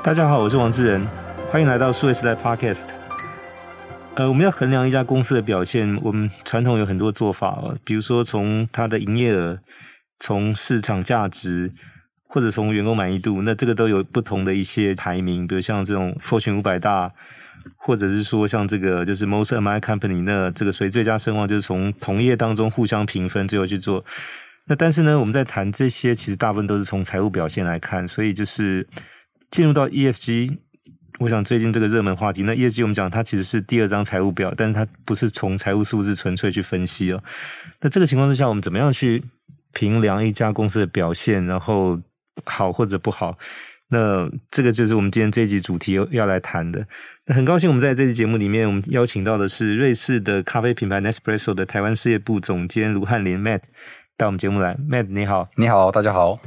大家好，我是王志仁，欢迎来到数位时代 Podcast。呃，我们要衡量一家公司的表现，我们传统有很多做法，比如说从它的营业额、从市场价值，或者从员工满意度，那这个都有不同的一些排名，比如像这种 Fortune 五百大，或者是说像这个就是 Most Am I Company，那这个所以最佳声望就是从同业当中互相评分，最后去做。那但是呢，我们在谈这些，其实大部分都是从财务表现来看，所以就是。进入到 ESG，我想最近这个热门话题，那 ESG 我们讲它其实是第二张财务表，但是它不是从财务数字纯粹去分析哦。那这个情况之下，我们怎么样去评量一家公司的表现，然后好或者不好？那这个就是我们今天这一集主题要来谈的。那很高兴我们在这期节目里面，我们邀请到的是瑞士的咖啡品牌 Nespresso 的台湾事业部总监卢汉林 Matt 到我们节目来。Matt 你好，你好，大家好。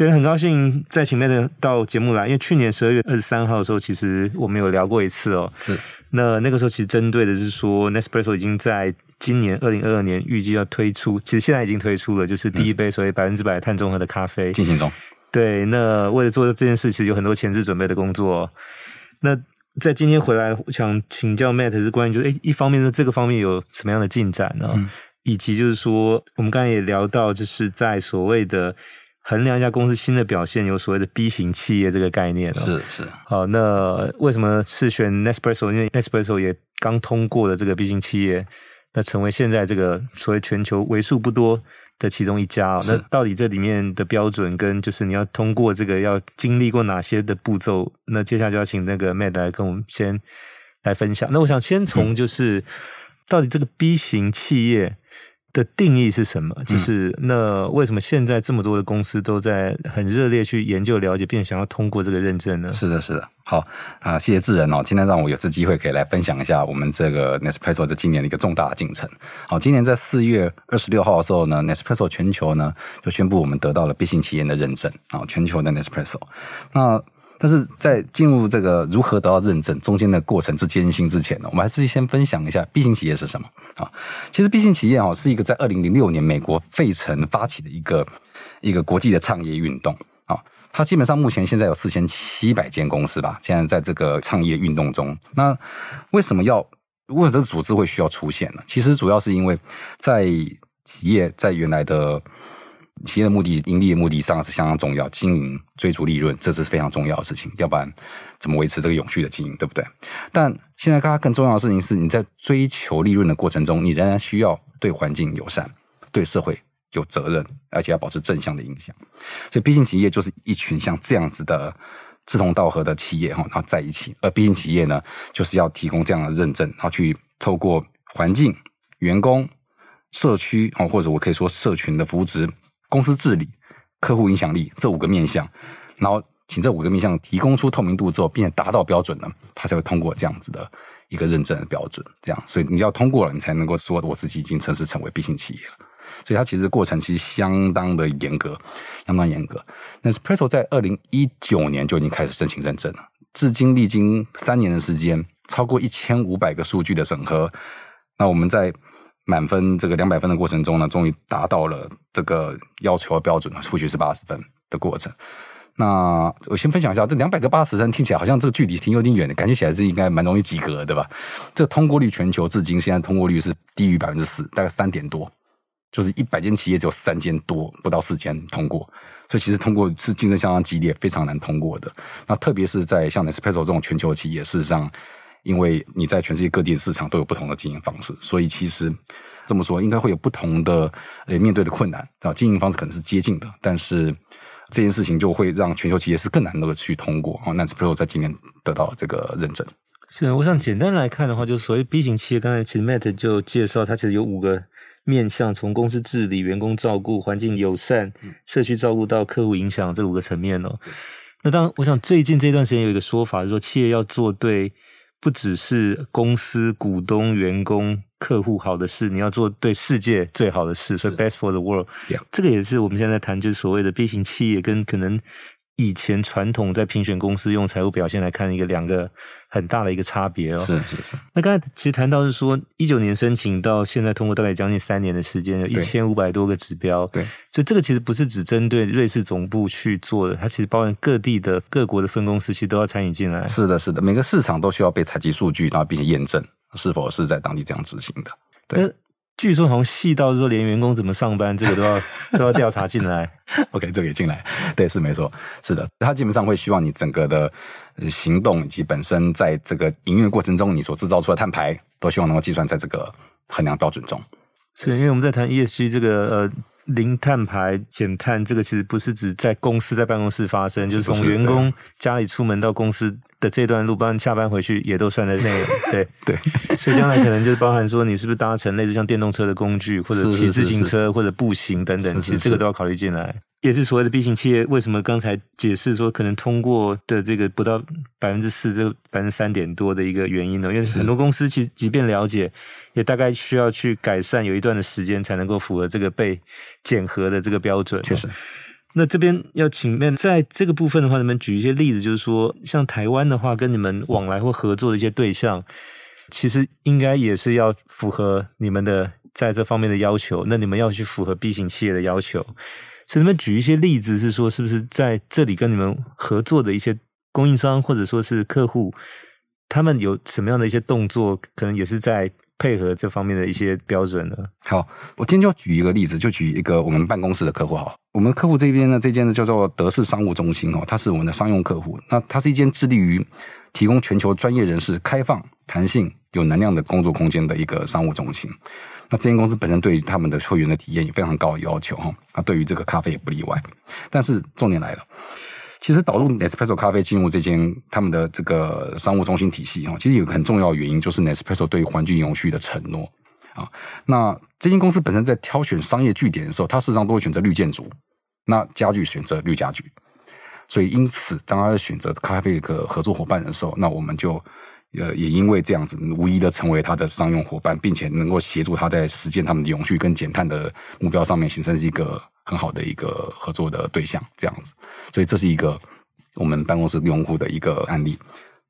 对，很高兴再请 Matt 到节目来，因为去年十二月二十三号的时候，其实我们有聊过一次哦。是。那那个时候其实针对的是说，Nespresso 已经在今年二零二二年预计要推出，其实现在已经推出了，就是第一杯所谓百分之百碳中和的咖啡。进行中。对，那为了做这件事，其实有很多前置准备的工作。那在今天回来，我想请教 Matt 是关于就是，诶，一方面是这个方面有什么样的进展呢？嗯。以及就是说，我们刚才也聊到，就是在所谓的。衡量一下公司新的表现，有所谓的 B 型企业这个概念哦。是是。好，那为什么是选 Nespresso？因为 Nespresso 也刚通过了这个 B 型企业，那成为现在这个所谓全球为数不多的其中一家哦。那到底这里面的标准跟就是你要通过这个要经历过哪些的步骤？那接下来就要请那个 Matt 来跟我们先来分享。那我想先从就是到底这个 B 型企业。的定义是什么？就是那为什么现在这么多的公司都在很热烈去研究了解，并想要通过这个认证呢？是的，是的。好啊，谢谢智仁哦，今天让我有这机会可以来分享一下我们这个 Nespresso 在今年的一个重大的进程。好，今年在四月二十六号的时候呢，Nespresso 全球呢就宣布我们得到了 B 型企业的认证啊，全球的 Nespresso。那但是在进入这个如何得到认证中间的过程之艰辛之前呢，我们还是先分享一下 B 型企业是什么啊？其实 B 型企业啊是一个在二零零六年美国费城发起的一个一个国际的创业运动啊。它基本上目前现在有四千七百间公司吧，现在在这个创业运动中。那为什么要为什么组织会需要出现呢？其实主要是因为在企业在原来的。企业的目的，盈利的目的上是相当重要，经营追逐利润，这是非常重要的事情，要不然怎么维持这个永续的经营，对不对？但现在，更加更重要的事情是，你在追求利润的过程中，你仍然需要对环境友善，对社会有责任，而且要保持正向的影响。所以毕竟企业就是一群像这样子的志同道合的企业哈，然后在一起。而毕竟企业呢，就是要提供这样的认证，然后去透过环境、员工、社区啊，或者我可以说社群的扶植。公司治理、客户影响力这五个面向，然后请这五个面向提供出透明度之后，并且达到标准呢，他才会通过这样子的一个认证的标准。这样，所以你要通过了，你才能够说我自己已经正式成为 B 型企业了。所以它其实过程其实相当的严格，相当严格。那 Espresso 在二零一九年就已经开始申请认证了，至今历经三年的时间，超过一千五百个数据的审核。那我们在满分这个两百分的过程中呢，终于达到了这个要求的标准了，或许是八十分的过程。那我先分享一下，这两百个八十分听起来好像这个距离挺有点远的，感觉起来是应该蛮容易及格，对吧？这通过率全球至今现在通过率是低于百分之四，大概三点多，就是一百间企业只有三间多，不到四间通过，所以其实通过是竞争相当激烈，非常难通过的。那特别是在像 Nespresso 这种全球企业，事实上。因为你在全世界各地的市场都有不同的经营方式，所以其实这么说应该会有不同的呃面对的困难啊。经营方式可能是接近的，但是这件事情就会让全球企业是更难的去通过啊。Nespresso 在今年得到这个认证。是，我想简单来看的话，就是所谓 B 型企业，刚才其实 Matt 就介绍，它其实有五个面向，从公司治理、员工照顾、环境友善、社区照顾到客户影响这五个层面哦。那当然，我想最近这段时间有一个说法，就是说企业要做对。不只是公司、股东、员工、客户好的事，你要做对世界最好的事，所以 best for the world，Yeah. 这个也是我们现在谈，就是所谓的 B 型企业跟可能以前传统在评选公司用财务表现来看，一个两个很大的一个差别哦。是是是。那刚才其实谈到是说，一九年申请到现在通过大概将近三年的时间，有一千五百多个指标。对。所以这个其实不是只针对瑞士总部去做的，它其实包含各地的各国的分公司，其实都要参与进来。是的，是的，每个市场都需要被采集数据，然后并且验证是否是在当地这样执行的。对。据说从细到说连员工怎么上班，这个都要 都要调查进来。OK，这个也进来，对，是没错，是的。他基本上会希望你整个的行动以及本身在这个营运过程中你所制造出的碳排，都希望能够计算在这个衡量标准中。是因为我们在谈 ESG 这个呃。零碳排减碳，这个其实不是指在公司在办公室发生，就是从员工家里出门到公司的这段路，包括下班回去也都算在内。对对，所以将来可能就是包含说，你是不是搭乘类似像电动车的工具，或者骑自行车或者步行等等，其实这个都要考虑进来。也是所谓的 B 型企业，为什么刚才解释说可能通过的这个不到百分之四，这个百分之三点多的一个原因呢？因为很多公司其实即便了解，也大概需要去改善，有一段的时间才能够符合这个被检核的这个标准。确实，那这边要请问，在这个部分的话，你们举一些例子？就是说，像台湾的话，跟你们往来或合作的一些对象，其实应该也是要符合你们的在这方面的要求。那你们要去符合 B 型企业的要求。所以，你们举一些例子，是说是不是在这里跟你们合作的一些供应商或者说是客户，他们有什么样的一些动作，可能也是在配合这方面的一些标准呢？好，我今天就举一个例子，就举一个我们办公室的客户好。我们客户这边呢，这间呢叫做德式商务中心哦，它是我们的商用客户。那它是一间致力于提供全球专业人士开放、弹性、有能量的工作空间的一个商务中心。那这间公司本身对于他们的会员的体验也非常高的要求哈，那对于这个咖啡也不例外。但是重点来了，其实导入 Nespresso 咖啡进入这间他们的这个商务中心体系哈，其实有个很重要的原因就是 Nespresso 对于环境永续的承诺啊。那这间公司本身在挑选商业据点的时候，它事实上都会选择绿建筑，那家具选择绿家具。所以因此，当他选择咖啡一个合作伙伴的时候，那我们就。呃，也因为这样子，无疑的成为他的商用伙伴，并且能够协助他在实践他们的永续跟减碳的目标上面，形成是一个很好的一个合作的对象。这样子，所以这是一个我们办公室用户的一个案例。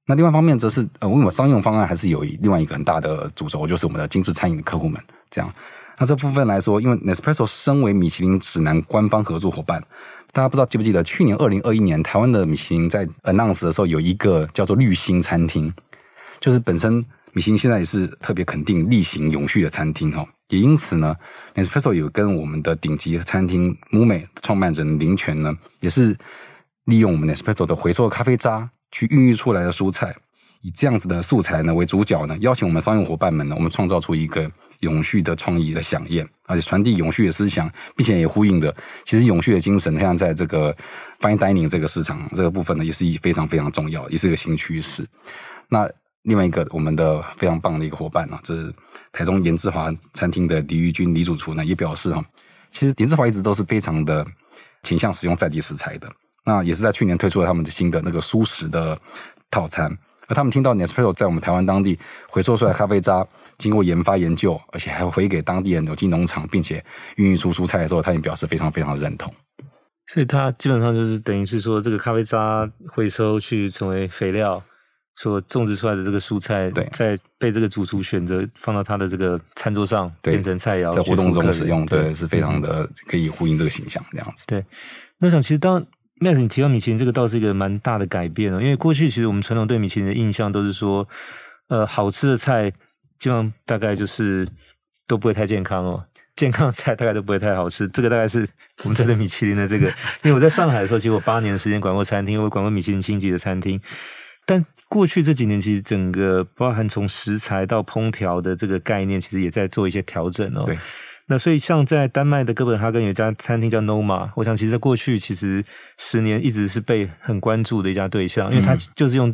那另外一方面，则是呃，我们商用方案还是有另外一个很大的主轴，就是我们的精致餐饮的客户们。这样，那这部分来说，因为 Nespresso 身为米其林指南官方合作伙伴，大家不知道记不记得，去年二零二一年台湾的米其林在 announce 的时候，有一个叫做绿星餐厅。就是本身米其林现在也是特别肯定例行永续的餐厅哈，也因此呢，Nespresso 有跟我们的顶级餐厅 Mume 创办人林泉呢，也是利用我们 Nespresso 的回收咖啡渣去孕育出来的蔬菜，以这样子的素材呢为主角呢，邀请我们商用伙伴们呢，我们创造出一个永续的创意的饗宴，而且传递永续的思想，并且也呼应的，其实永续的精神，像在这个 Fine Dining 这个市场这个部分呢，也是一非常非常重要，也是一个新趋势。那另外一个我们的非常棒的一个伙伴呢，这是台中颜志华餐厅的李玉君李主厨呢，也表示哈，其实颜志华一直都是非常的倾向使用在地食材的。那也是在去年推出了他们的新的那个蔬食的套餐，而他们听到 Nespresso 在我们台湾当地回收出来咖啡渣，经过研发研究，而且还会回给当地的有机农场，并且孕育出蔬菜的时候，他也表示非常非常的认同。所以，他基本上就是等于是说，这个咖啡渣回收去成为肥料。所种植出来的这个蔬菜，对，在被这个主厨选择放到他的这个餐桌上，变成菜肴，在活动中使用，对，是非常的可以呼应这个形象，这样子。对，那我想其实当 Max 你提到米其林，这个倒是一个蛮大的改变哦，因为过去其实我们传统对米其林的印象都是说，呃，好吃的菜基本上大概就是都不会太健康哦，健康的菜大概都不会太好吃，这个大概是我们在对米其林的这个，因为我在上海的时候，其实我八年的时间管过餐厅，我管过米其林星级的餐厅。但过去这几年，其实整个包含从食材到烹调的这个概念，其实也在做一些调整哦。对。那所以像在丹麦的哥本哈根有一家餐厅叫 Noma，我想其实在过去其实十年一直是被很关注的一家对象，因为它就是用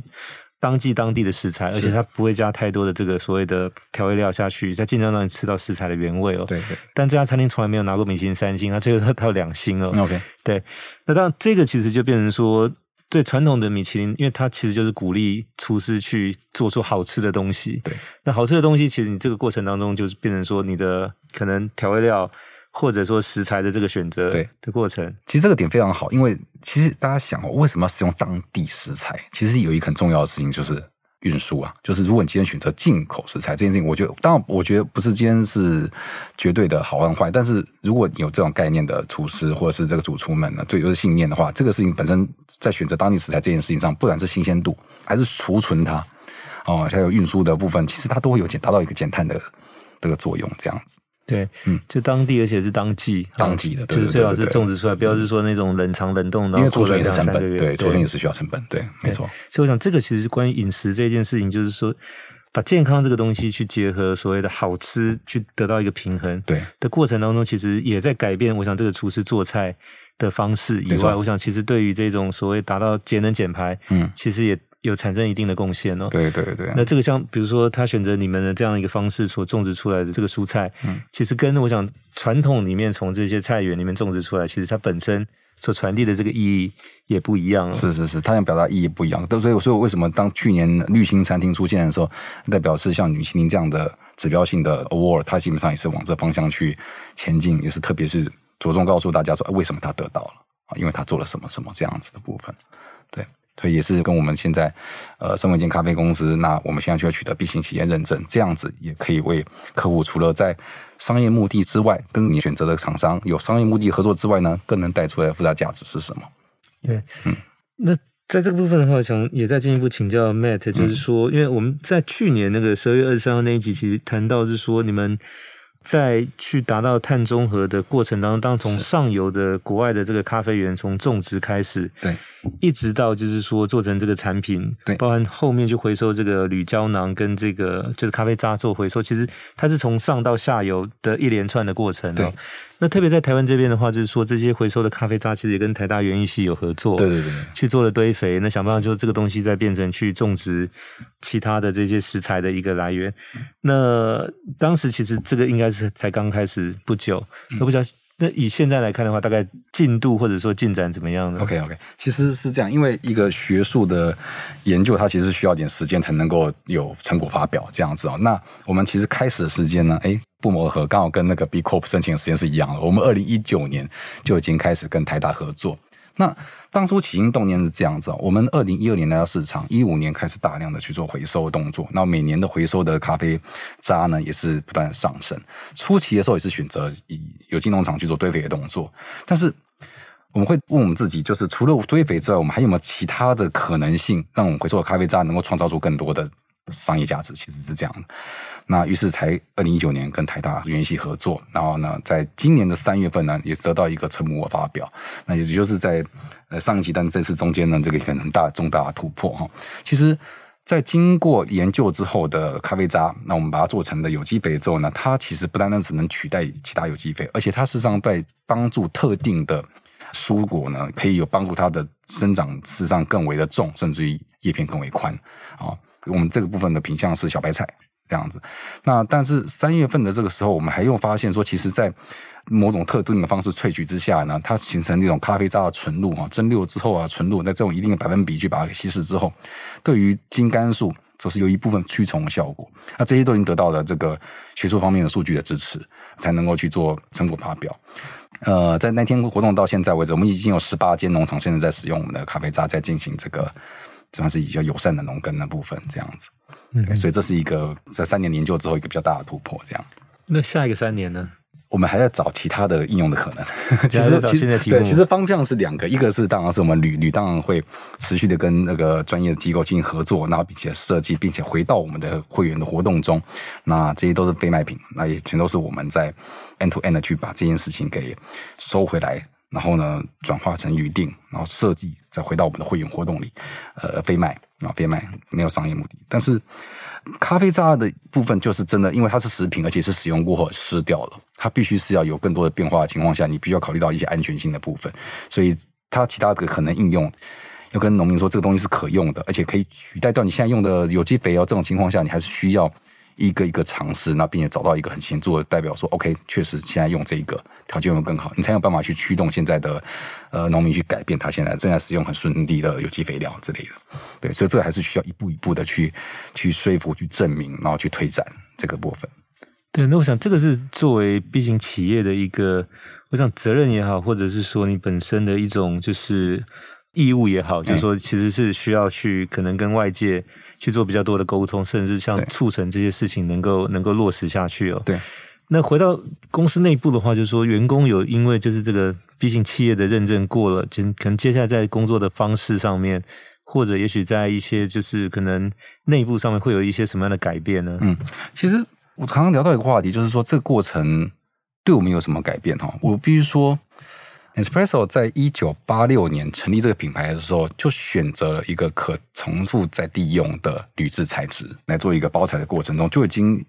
当季当地的食材，而且它不会加太多的这个所谓的调味料下去，它尽量让你吃到食材的原味哦。对对。但这家餐厅从来没有拿过米其林三星，它最后它它有两星哦。OK。对。那当然这个其实就变成说。对传统的米其林，因为它其实就是鼓励厨师去做出好吃的东西。对，那好吃的东西，其实你这个过程当中就是变成说，你的可能调味料或者说食材的这个选择对的过程。其实这个点非常好，因为其实大家想哦，为什么要使用当地食材？其实有一个很重要的事情就是。运输啊，就是如果你今天选择进口食材这件事情，我觉得当然，我觉得不是今天是绝对的好跟坏，但是如果有这种概念的厨师或者是这个主厨们呢，最，就是信念的话，这个事情本身在选择当地食材这件事情上，不管是新鲜度还是储存它，哦，还有运输的部分，其实它都会有减达到一个减碳的这个作用，这样子。对，嗯，就当地，而且是当季，当季的，就是最好是种植出来，不要是说那种冷藏冷冻，然后因为储存也是成本，对，储存也是需要成本，对，没错。所以我想，这个其实关于饮食这件事情，就是说，把健康这个东西去结合所谓的好吃，去得到一个平衡，对的过程当中，其实也在改变。我想，这个厨师做菜的方式以外，我想，其实对于这种所谓达到节能减排，嗯，其实也。有产生一定的贡献哦。对对对。那这个像比如说他选择你们的这样一个方式所种植出来的这个蔬菜，嗯，其实跟我想传统里面从这些菜园里面种植出来，其实它本身所传递的这个意义也不一样。是是是，他想表达意义不一样。都所以所以为什么当去年绿星餐厅出现的时候，代表是像米其林这样的指标性的 award，它基本上也是往这方向去前进，也是特别是着重告诉大家说，为什么他得到了啊？因为他做了什么什么这样子的部分，对。所以也是跟我们现在，呃，身为一间咖啡公司，那我们现在就要取得 B 型企业认证，这样子也可以为客户除了在商业目的之外，跟你选择的厂商有商业目的合作之外呢，更能带出来的附加价值是什么？对，嗯，那在这个部分的话，我想也再进一步请教 Matt，就是说，嗯、因为我们在去年那个十二月二十三号那一集，其实谈到是说你们。在去达到碳中和的过程当中，当从上游的国外的这个咖啡园从种植开始，对，一直到就是说做成这个产品，对，包含后面去回收这个铝胶囊跟这个就是咖啡渣做回收，其实它是从上到下游的一连串的过程，对。那特别在台湾这边的话，就是说这些回收的咖啡渣，其实也跟台大园艺系有合作，对对对，去做了堆肥。那想办法就这个东西再变成去种植其他的这些食材的一个来源。那当时其实这个应该是才刚开始不久，都不知道。那以现在来看的话，大概进度或者说进展怎么样呢？OK OK，其实是这样，因为一个学术的研究，它其实需要点时间才能够有成果发表这样子哦。那我们其实开始的时间呢，哎，不谋而合，刚好跟那个 B Corp 申请的时间是一样的。我们二零一九年就已经开始跟台大合作。那当初起心动念是这样子，哦我们二零一二年来到市场，一五年开始大量的去做回收动作，那每年的回收的咖啡渣呢也是不断上升。初期的时候也是选择以有机农场去做堆肥的动作，但是我们会问我们自己，就是除了堆肥之外，我们还有没有其他的可能性，让我们回收的咖啡渣能够创造出更多的商业价值？其实是这样的。那于是才二零一九年跟台大园系合作，然后呢，在今年的三月份呢，也得到一个成果发表。那也就是在呃上一期，但这次中间呢，这个很大重大的突破哈。其实，在经过研究之后的咖啡渣，那我们把它做成的有机肥之后呢，它其实不单单只能取代其他有机肥，而且它事实上在帮助特定的蔬果呢，可以有帮助它的生长，事实上更为的重，甚至于叶片更为宽啊。我们这个部分的品相是小白菜。这样子，那但是三月份的这个时候，我们还又发现说，其实，在某种特定的方式萃取之下呢，它形成那种咖啡渣的纯露啊，蒸馏之后啊，纯露在这种一定的百分比去把它稀释之后，对于金甘素则是有一部分驱虫的效果。那这些都已经得到了这个学术方面的数据的支持，才能够去做成果发表。呃，在那天活动到现在为止，我们已经有十八间农场现在在使用我们的咖啡渣，在进行这个，算是比较友善的农耕的部分，这样子。嗯，所以这是一个在三年研究之后一个比较大的突破，这样。那下一个三年呢？我们还在找其他的应用的可能。其实，其实对，其实方向是两个，一个是当然是我们旅旅当然会持续的跟那个专业的机构进行合作，然后并且设计，并且回到我们的会员的活动中。那这些都是非卖品，那也全都是我们在 end to end 的去把这件事情给收回来。然后呢，转化成预定，然后设计，再回到我们的会员活动里，呃，非卖啊，非卖，没有商业目的。但是咖啡渣的部分就是真的，因为它是食品，而且是使用过后湿掉了，它必须是要有更多的变化的情况下，你必须要考虑到一些安全性的部分。所以它其他的可能应用，要跟农民说这个东西是可用的，而且可以取代掉你现在用的有机肥哦。这种情况下，你还是需要。一个一个尝试，那并且找到一个很显著的代表，说 OK，确实现在用这一个条件会更好，你才有办法去驱动现在的呃农民去改变他现在正在使用很顺利的有机肥料之类的。对，所以这个还是需要一步一步的去去说服、去证明，然后去推展这个部分。对，那我想这个是作为毕竟企业的一个，我想责任也好，或者是说你本身的一种就是义务也好，就是说其实是需要去可能跟外界去做比较多的沟通，甚至像促成这些事情能够能够落实下去哦。对。那回到公司内部的话，就是说员工有因为就是这个毕竟企业的认证过了，可能接下来在工作的方式上面，或者也许在一些就是可能内部上面会有一些什么样的改变呢？嗯，其实我常常聊到一个话题，就是说这个过程对我们有什么改变哈？我必须说，Espresso 在一九八六年成立这个品牌的时候，就选择了一个可重复再利用的铝制材质来做一个包材的过程中，就已经。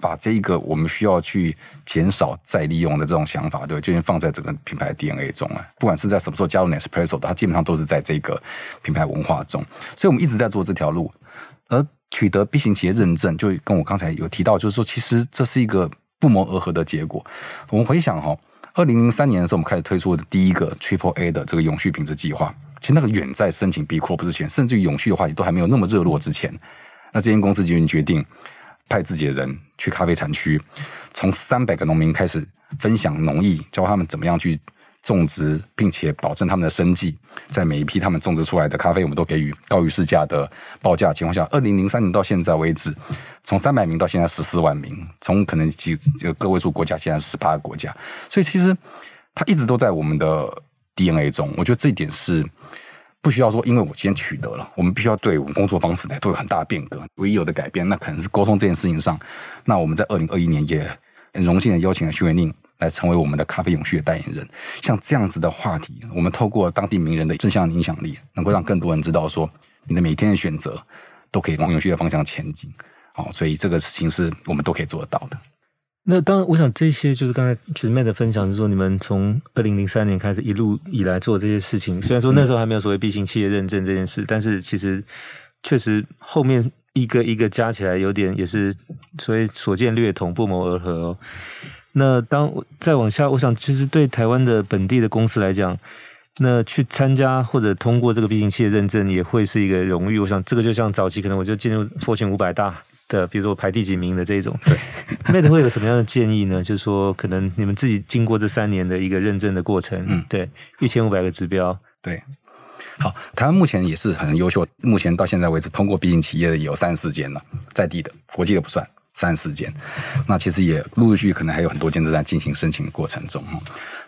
把这一个我们需要去减少再利用的这种想法，对，就已经放在整个品牌 DNA 中了。不管是在什么时候加入 Nespresso，它基本上都是在这个品牌文化中。所以，我们一直在做这条路。而取得 B 型企业认证，就跟我刚才有提到，就是说，其实这是一个不谋而合的结果。我们回想哈，二零零三年的时候，我们开始推出的第一个 Triple A 的这个永续品质计划，其实那个远在申请 B Corp 之前，甚至于永续的话题都还没有那么热络之前，那这间公司就已经决定。派自己的人去咖啡产区，从三百个农民开始分享农艺，教他们怎么样去种植，并且保证他们的生计。在每一批他们种植出来的咖啡，我们都给予高于市价的报价情况下，二零零三年到现在为止，从三百名到现在十四万名，从可能几个个位数国家，现在十八个国家，所以其实它一直都在我们的 DNA 中。我觉得这一点是。不需要说，因为我今天取得了，我们必须要对我们工作方式来做很大的变革。唯一有的改变，那可能是沟通这件事情上。那我们在二零二一年也很荣幸的邀请了许玮甯来成为我们的咖啡永续的代言人。像这样子的话题，我们透过当地名人的正向影响力，能够让更多人知道说，你的每天的选择都可以往永续的方向前进。好，所以这个事情是我们都可以做得到的。那当然，我想这些就是刚才前面的分享，是说你们从二零零三年开始一路以来做这些事情。虽然说那时候还没有所谓 B 型企业认证这件事，但是其实确实后面一个一个加起来，有点也是所以所见略同，不谋而合哦。那当再往下，我想其实对台湾的本地的公司来讲，那去参加或者通过这个 B 型企业认证，也会是一个荣誉。我想这个就像早期可能我就进入 Fortune 五百大。的，比如说排第几名的这种，对，Mate 会有什么样的建议呢？就是说，可能你们自己经过这三年的一个认证的过程，嗯，对，一千五百个指标，对，好，台湾目前也是很优秀，目前到现在为止通过 B 型企业的有三十四间了，在地的，国际的不算，三十四间，那其实也陆陆续续可能还有很多间正在进行申请的过程中。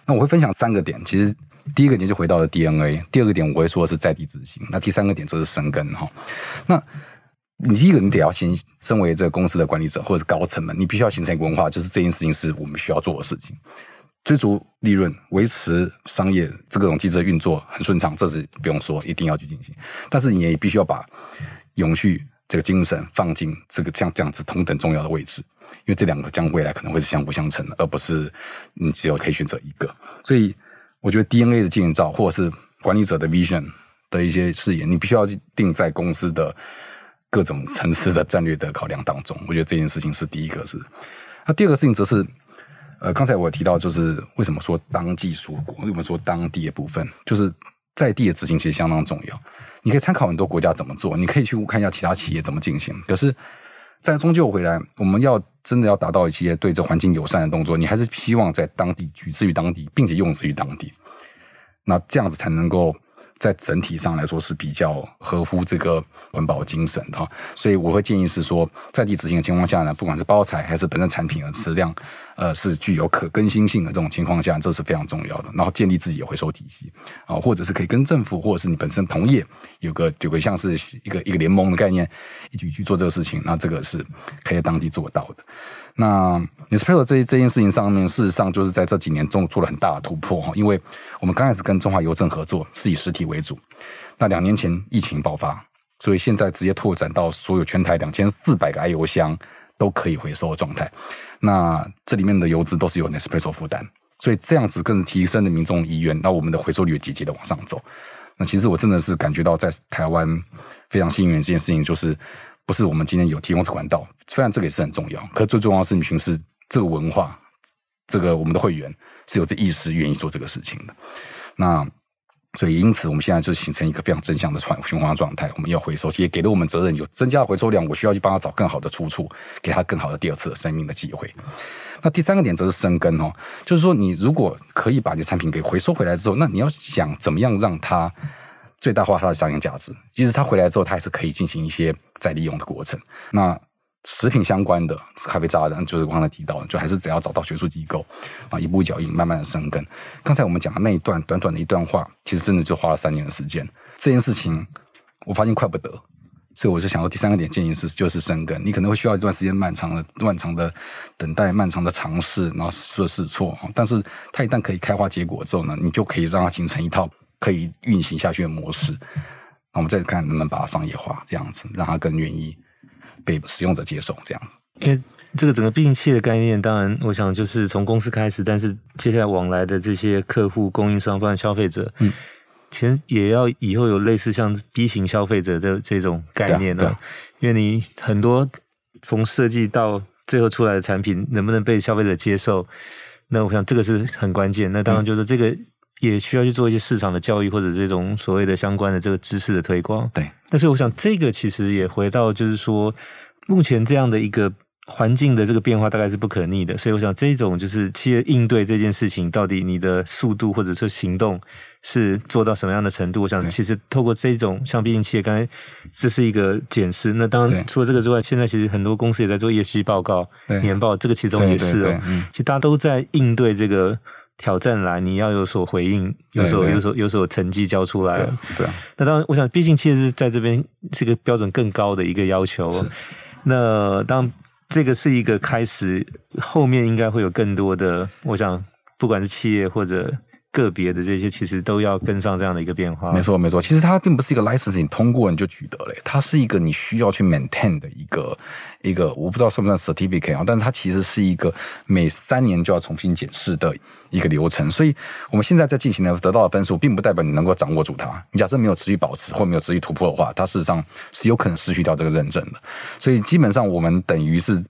那我会分享三个点，其实第一个点就回到了 DNA，第二个点我会说的是在地执行，那第三个点则是生根哈，那。你第一个，你得要先身为这个公司的管理者或者是高层们，你必须要形成一个文化，就是这件事情是我们需要做的事情，追逐利润、维持商业这个种机制的运作很顺畅，这是不用说，一定要去进行。但是你也必须要把永续这个精神放进这个像这样子同等重要的位置，因为这两个将未来可能会是相辅相成的，而不是你只有可以选择一个。所以我觉得 DNA 的建造或者是管理者的 vision 的一些视野，你必须要定在公司的。各种层次的战略的考量当中，我觉得这件事情是第一个是。那第二个事情则是，呃，刚才我提到就是为什么说当季蔬果，为什么说当地的部分，就是在地的执行其实相当重要。你可以参考很多国家怎么做，你可以去看一下其他企业怎么进行。可是，在终究回来，我们要真的要达到一些对这环境友善的动作，你还是希望在当地取之于当地，并且用之于当地。那这样子才能够。在整体上来说是比较合乎这个环保精神的，所以我会建议是说，在地执行的情况下呢，不管是包材还是本身产品的质量，呃，是具有可更新性的这种情况下，这是非常重要的。然后建立自己的回收体系啊，或者是可以跟政府或者是你本身同业有个有个像是一个一个联盟的概念，一起去做这个事情，那这个是可以在当地做到的。那 Nespresso 这这件事情上面，事实上就是在这几年中做了很大的突破哈，因为我们刚开始跟中华邮政合作是以实体为主，那两年前疫情爆发，所以现在直接拓展到所有全台两千四百个 i 邮箱都可以回收的状态，那这里面的邮资都是由 Nespresso 负担，所以这样子更提升了民众意愿，那我们的回收率也节节的往上走。那其实我真的是感觉到在台湾非常幸运的这件事情就是。不是我们今天有提供这管道，虽然这个也是很重要，可最重要的事情是这个文化，这个我们的会员是有这意识愿意做这个事情的。那所以因此我们现在就形成一个非常正向的环循环状态。我们要回收，也给了我们责任，有增加回收量，我需要去帮他找更好的出处，给他更好的第二次的生命的机会。那第三个点则是生根哦，就是说你如果可以把你的产品给回收回来之后，那你要想怎么样让它最大化它的商业价值。其实它回来之后，它还是可以进行一些再利用的过程。那食品相关的咖啡渣的，就是我刚才提到，就还是只要找到学术机构啊，一步一脚印，慢慢的生根。刚才我们讲的那一段短短的一段话，其实真的就花了三年的时间。这件事情我发现快不得，所以我就想到第三个点建议是，就是生根。你可能会需要一段时间漫长的、漫长的等待、漫长的尝试，然后试试错。但是它一旦可以开花结果之后呢，你就可以让它形成一套可以运行下去的模式。那我们再看能不能把它商业化，这样子让它更愿意。被使用者接受这样子，因为这个整个并器的概念，当然我想就是从公司开始，但是接下来往来的这些客户、供应商、包括消费者，嗯，其实也要以后有类似像 B 型消费者的这种概念呢，因为你很多从设计到最后出来的产品能不能被消费者接受，那我想这个是很关键。那当然就是这个也需要去做一些市场的教育或者这种所谓的相关的这个知识的推广。对。但是我想，这个其实也回到，就是说，目前这样的一个环境的这个变化，大概是不可逆的。所以，我想这种就是企业应对这件事情，到底你的速度或者说行动是做到什么样的程度？我想，其实透过这种像毕竟企业，刚才这是一个检视。那当然，除了这个之外，现在其实很多公司也在做业绩报告、年报，这个其中也是哦。其实大家都在应对这个。挑战来，你要有所回应，有所有所有所成绩交出来。对，对啊。那当然，我想，毕竟其实是在这边是个标准更高的一个要求。那当这个是一个开始，后面应该会有更多的。我想，不管是企业或者。个别的这些其实都要跟上这样的一个变化。没错，没错。其实它并不是一个 license，你通过你就取得了，它是一个你需要去 maintain 的一个一个，我不知道算不算 certificate 啊，但是它其实是一个每三年就要重新检视的一个流程。所以我们现在在进行的得到的分数，并不代表你能够掌握住它。你假设没有持续保持或没有持续突破的话，它事实上是有可能失去掉这个认证的。所以基本上我们等于是。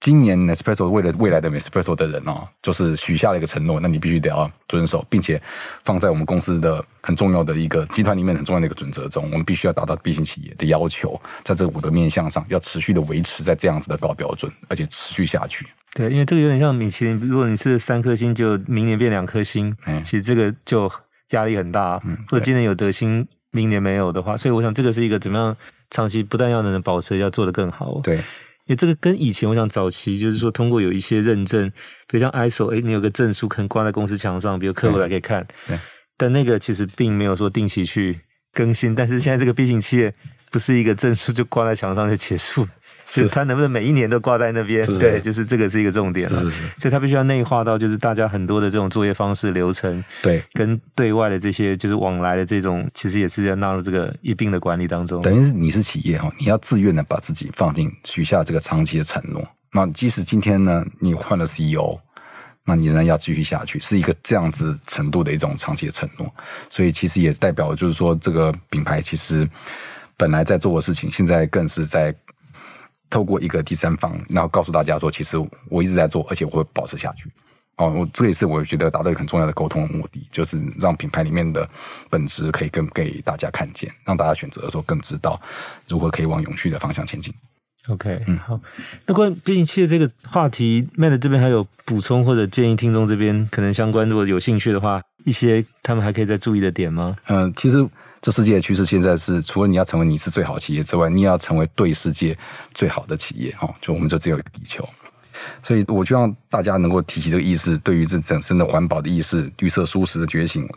今年 Nespresso 为了未来的 Nespresso 的人哦，就是许下了一个承诺，那你必须得要遵守，并且放在我们公司的很重要的一个集团里面很重要的一个准则中，我们必须要达到 B 型企业的要求，在这五个面向上要持续的维持在这样子的高标准，而且持续下去。对，因为这个有点像米其林，如果你是三颗星，就明年变两颗星，嗯，其实这个就压力很大。嗯，或者今年有得星，明年没有的话，所以我想这个是一个怎么样长期不但要能保持，要做得更好。对。因为这个跟以前我想早期就是说通过有一些认证，比如像 ISO，哎，你有个证书可能挂在公司墙上，比如客户来可以看。对。但那个其实并没有说定期去更新。但是现在这个毕竟企业不是一个证书就挂在墙上就结束。是它能不能每一年都挂在那边？对，就是这个是一个重点了。所以它必须要内化到，就是大家很多的这种作业方式流程，对，跟对外的这些就是往来的这种，其实也是要纳入这个一并的管理当中。等于是你是企业哈，你要自愿的把自己放进许下这个长期的承诺。那即使今天呢，你换了 CEO，那你仍然要继续下去，是一个这样子程度的一种长期的承诺。所以其实也代表就是说，这个品牌其实本来在做的事情，现在更是在。透过一个第三方，然后告诉大家说，其实我一直在做，而且我会保持下去。哦，我这也是我觉得达到一个很重要的沟通的目的，就是让品牌里面的本质可以更给大家看见，让大家选择的时候更知道如何可以往永续的方向前进。OK，嗯，好。那关于毕竟企业这个话题，Matt 这边还有补充或者建议听众这边可能相关，如果有兴趣的话，一些他们还可以再注意的点吗？嗯、呃，其实。这世界的趋势现在是，除了你要成为你是最好企业之外，你也要成为对世界最好的企业哈。就我们就只有一个地球，所以我希望大家能够提起这个意识，对于这整身的环保的意识、绿色舒适的觉醒，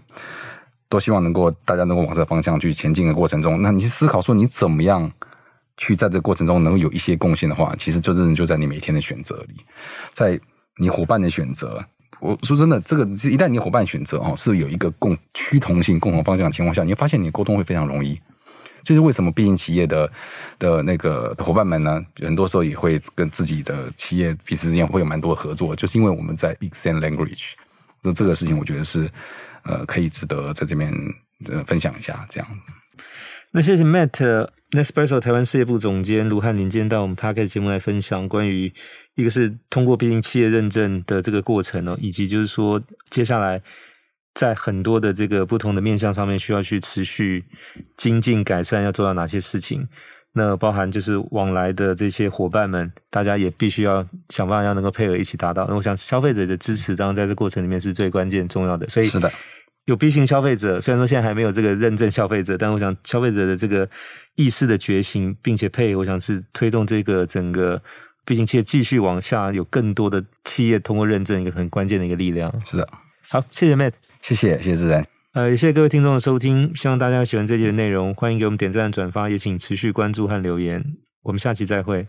都希望能够大家能够往这个方向去前进的过程中，那你去思考说你怎么样去在这个过程中能够有一些贡献的话，其实就真的就在你每天的选择里，在你伙伴的选择。我说真的，这个一旦你伙伴选择哦，是有一个共趋同性、共同方向的情况下，你会发现你沟通会非常容易。这是为什么？毕竟企业的的那个伙伴们呢，很多时候也会跟自己的企业彼此之间会有蛮多的合作，就是因为我们在 extend language。那这个事情，我觉得是呃，可以值得在这边呃分享一下。这样。那谢谢 Matt。Nespresso 台湾事业部总监卢汉林今天到我们 Podcast 节目来分享关于一个是通过毕竟企业认证的这个过程哦，以及就是说接下来在很多的这个不同的面向上面，需要去持续精进改善，要做到哪些事情？那包含就是往来的这些伙伴们，大家也必须要想办法要能够配合一起达到。那我想消费者的支持，当然在这过程里面是最关键重要的。所以是的，有 B 型消费者，虽然说现在还没有这个认证消费者，但我想消费者的这个意识的觉醒，并且配合，我想是推动这个整个 B 型企业继续往下，有更多的企业通过认证，一个很关键的一个力量。是的，好，谢谢 Matt，谢谢，谢谢自然。呃，也谢谢各位听众的收听，希望大家喜欢这集的内容，欢迎给我们点赞、转发，也请持续关注和留言，我们下期再会。